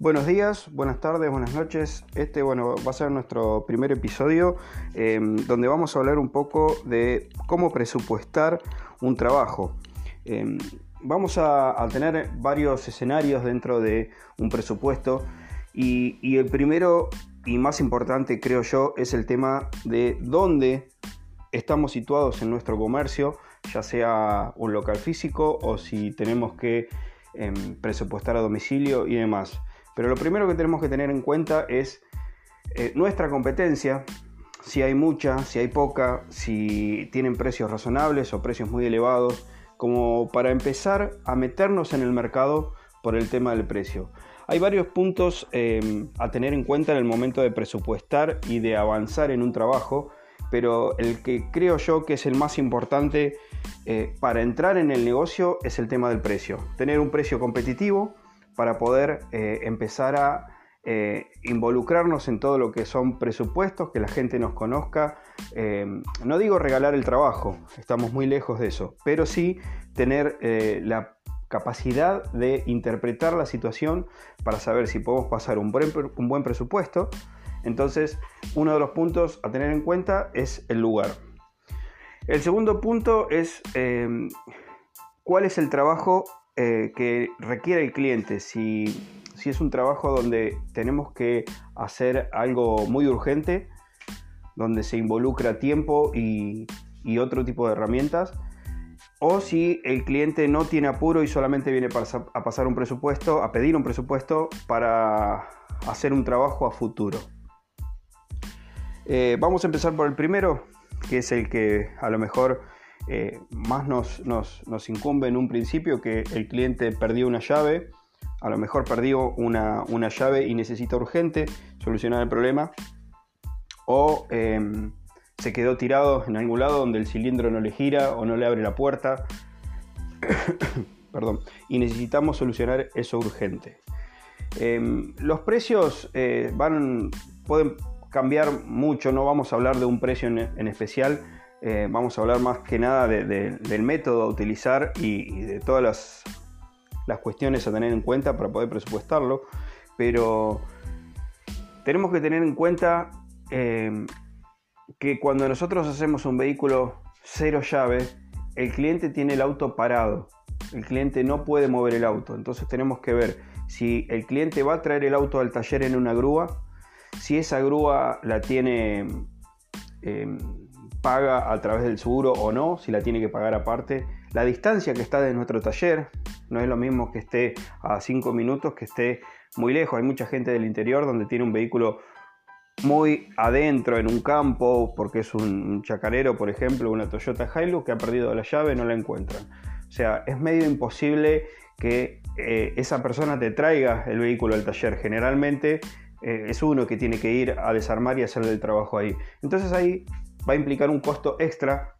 Buenos días, buenas tardes, buenas noches. Este bueno, va a ser nuestro primer episodio em, donde vamos a hablar un poco de cómo presupuestar un trabajo. Em, vamos a, tener varios escenarios dentro de un presupuesto y, el primero y más importante creo yo es el tema de dónde estamos situados en nuestro comercio, ya sea un local físico o si tenemos que em, presupuestar a domicilio y demás. Pero lo primero que tenemos que tener en cuenta es eh, nuestra competencia, si hay mucha, si hay poca, si tienen precios razonables o precios muy elevados, como para empezar a meternos en el mercado por el tema del precio. Hay varios puntos eh, a tener en cuenta en el momento de presupuestar y de avanzar en un trabajo, pero el que creo yo que es el más importante eh, para entrar en el negocio es el tema del precio. Tener un precio competitivo, para poder eh, empezar a eh, involucrarnos en todo lo que son presupuestos, que la gente nos conozca. Eh, no digo regalar el trabajo, estamos muy lejos de eso, pero sí tener la capacidad de interpretar la situación para saber si podemos pasar un buen, un buen presupuesto. Entonces, uno de los puntos a tener en cuenta es el lugar. El segundo punto es cuál es el trabajo eh, que requiere el cliente. Si, es un trabajo donde tenemos que hacer algo muy urgente, donde se involucra tiempo y, otro tipo de herramientas, o si el cliente no tiene apuro y solamente viene a pasar un presupuesto, a pedir un presupuesto para hacer un trabajo a futuro. Eh, vamos a empezar por el primero, que es el que a lo mejor eh, más nos, nos, incumbe en un principio que el cliente perdió una llave, a lo mejor perdió una, llave y necesita urgente solucionar el problema, o em, se quedó tirado en algún lado donde el cilindro no le gira o no le abre la puerta, perdón, y necesitamos solucionar eso urgente. Em, los precios eh, van, pueden cambiar mucho, no vamos a hablar de un precio en especial, eh, vamos a hablar más que nada del método a utilizar y, de todas las, cuestiones a tener en cuenta para poder presupuestarlo, pero tenemos que tener en cuenta eh, que cuando nosotros hacemos un vehículo cero llave, el cliente tiene el auto parado, el cliente no puede mover el auto, entonces tenemos que ver si el cliente va a traer el auto al taller en una grúa, si esa grúa la tiene... Eh, paga a través del seguro o no, si la tiene que pagar aparte. La distancia que está de nuestro taller no es lo mismo que esté a 5 minutos, que esté muy lejos. Hay mucha gente del interior donde tiene un vehículo muy adentro en un campo, porque es un chacarero, por ejemplo, una Toyota Hilux que ha perdido la llave, no la encuentran. O sea, es medio imposible que eh, esa persona te traiga el vehículo al taller. Generalmente eh, es uno que tiene que ir a desarmar y hacerle el trabajo ahí. Entonces ahí va a implicar un costo extra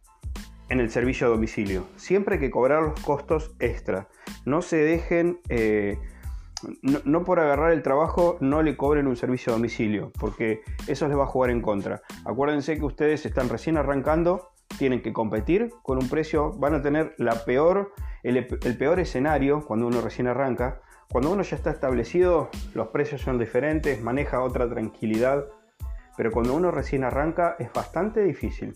en el servicio a domicilio. Siempre hay que cobrar los costos extra. No se dejen, eh, no, por agarrar el trabajo, no le cobren un servicio a domicilio, porque eso les va a jugar en contra. Acuérdense que ustedes están recién arrancando, tienen que competir con un precio, van a tener la peor, el peor escenario cuando uno recién arranca. Cuando uno ya está establecido, los precios son diferentes, maneja otra tranquilidad pero cuando uno recién arranca es bastante difícil.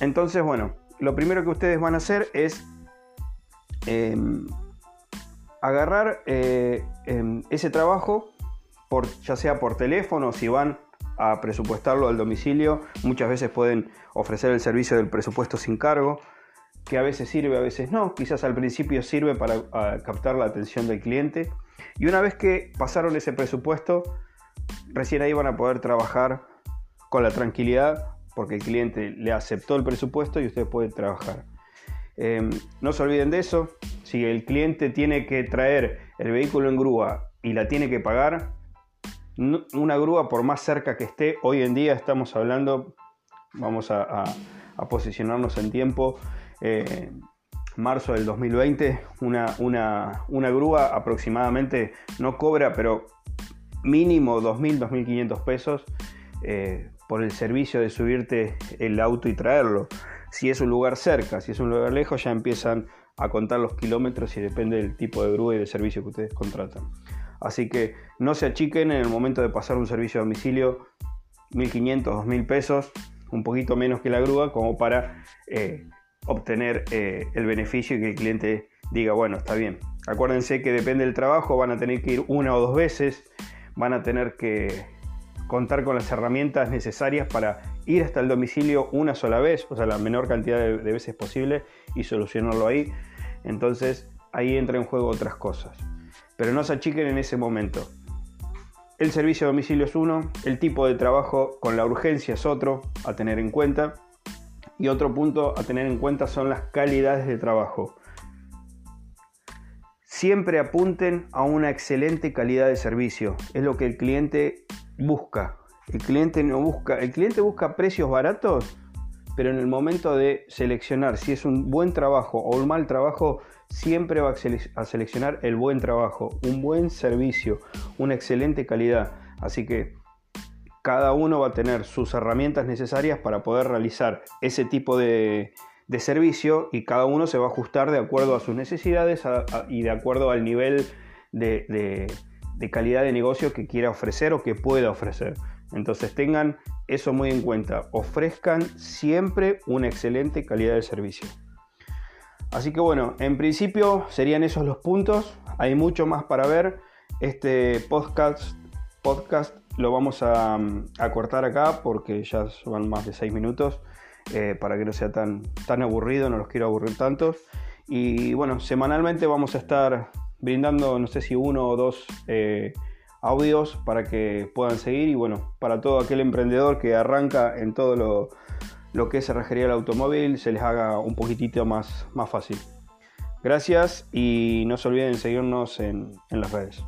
Entonces, bueno, lo primero que ustedes van a hacer es em, agarrar eh, em, ese trabajo, ya sea por teléfono, si van a presupuestarlo al domicilio, muchas veces pueden ofrecer el servicio del presupuesto sin cargo, que a veces sirve, a veces no, quizás al principio sirve para captar la atención del cliente. Y una vez que pasaron ese presupuesto, recién ahí van a poder trabajar con la tranquilidad porque el cliente le aceptó el presupuesto y ustedes pueden trabajar. Em, no se olviden de eso. Si el cliente tiene que traer el vehículo en grúa y la tiene que pagar, una grúa por más cerca que esté, hoy en día estamos hablando, vamos a, posicionarnos en tiempo, eh, marzo del 2020, una, una, una grúa aproximadamente no cobra, pero mínimo 2.000, 2.500 pesos eh, por el servicio de subirte el auto y traerlo. Si es un lugar cerca, si es un lugar lejos, ya empiezan a contar los kilómetros y depende del tipo de grúa y de servicio que ustedes contratan. Así que no se achiquen en el momento de pasar un servicio a domicilio 1.500, 2.000 pesos, un poquito menos que la grúa, como para eh, obtener eh, el beneficio y que el cliente diga, bueno, está bien. Acuérdense que depende del trabajo, van a tener que ir una o dos veces, van a tener que contar con las herramientas necesarias para ir hasta el domicilio una sola vez, o sea, la menor cantidad de, veces posible y solucionarlo ahí. Entonces ahí entra en juego otras cosas. Pero no se achiquen en ese momento. El servicio a domicilio es uno, el tipo de trabajo con la urgencia es otro a tener en cuenta. Y otro punto a tener en cuenta son las calidades de trabajo. Siempre apunten a una excelente calidad de servicio. Es lo que el cliente busca. El cliente no busca, el cliente busca precios baratos, pero en el momento de seleccionar si es un buen trabajo o un mal trabajo, siempre va a seleccionar el buen trabajo, un buen servicio, una excelente calidad. Así que cada uno va a tener sus herramientas necesarias para poder realizar ese tipo de, servicio y cada uno se va a ajustar de acuerdo a sus necesidades y de acuerdo al nivel de de calidad de negocio que quiera ofrecer o que pueda ofrecer. Entonces tengan eso muy en cuenta. Ofrezcan siempre una excelente calidad de servicio. Así que bueno, en principio serían esos los puntos. Hay mucho más para ver. Este podcast, podcast lo vamos a, cortar acá porque ya son más de 6 minutos. Eh, para que no sea tan, tan aburrido, no los quiero aburrir tantos. Y bueno, semanalmente vamos a estar brindando, no sé si uno o dos eh, audios para que puedan seguir y bueno, para todo aquel emprendedor que arranca en todo lo, lo que es cerrajería del automóvil, se les haga un poquitito más, más fácil. Gracias y no se olviden seguirnos en las redes.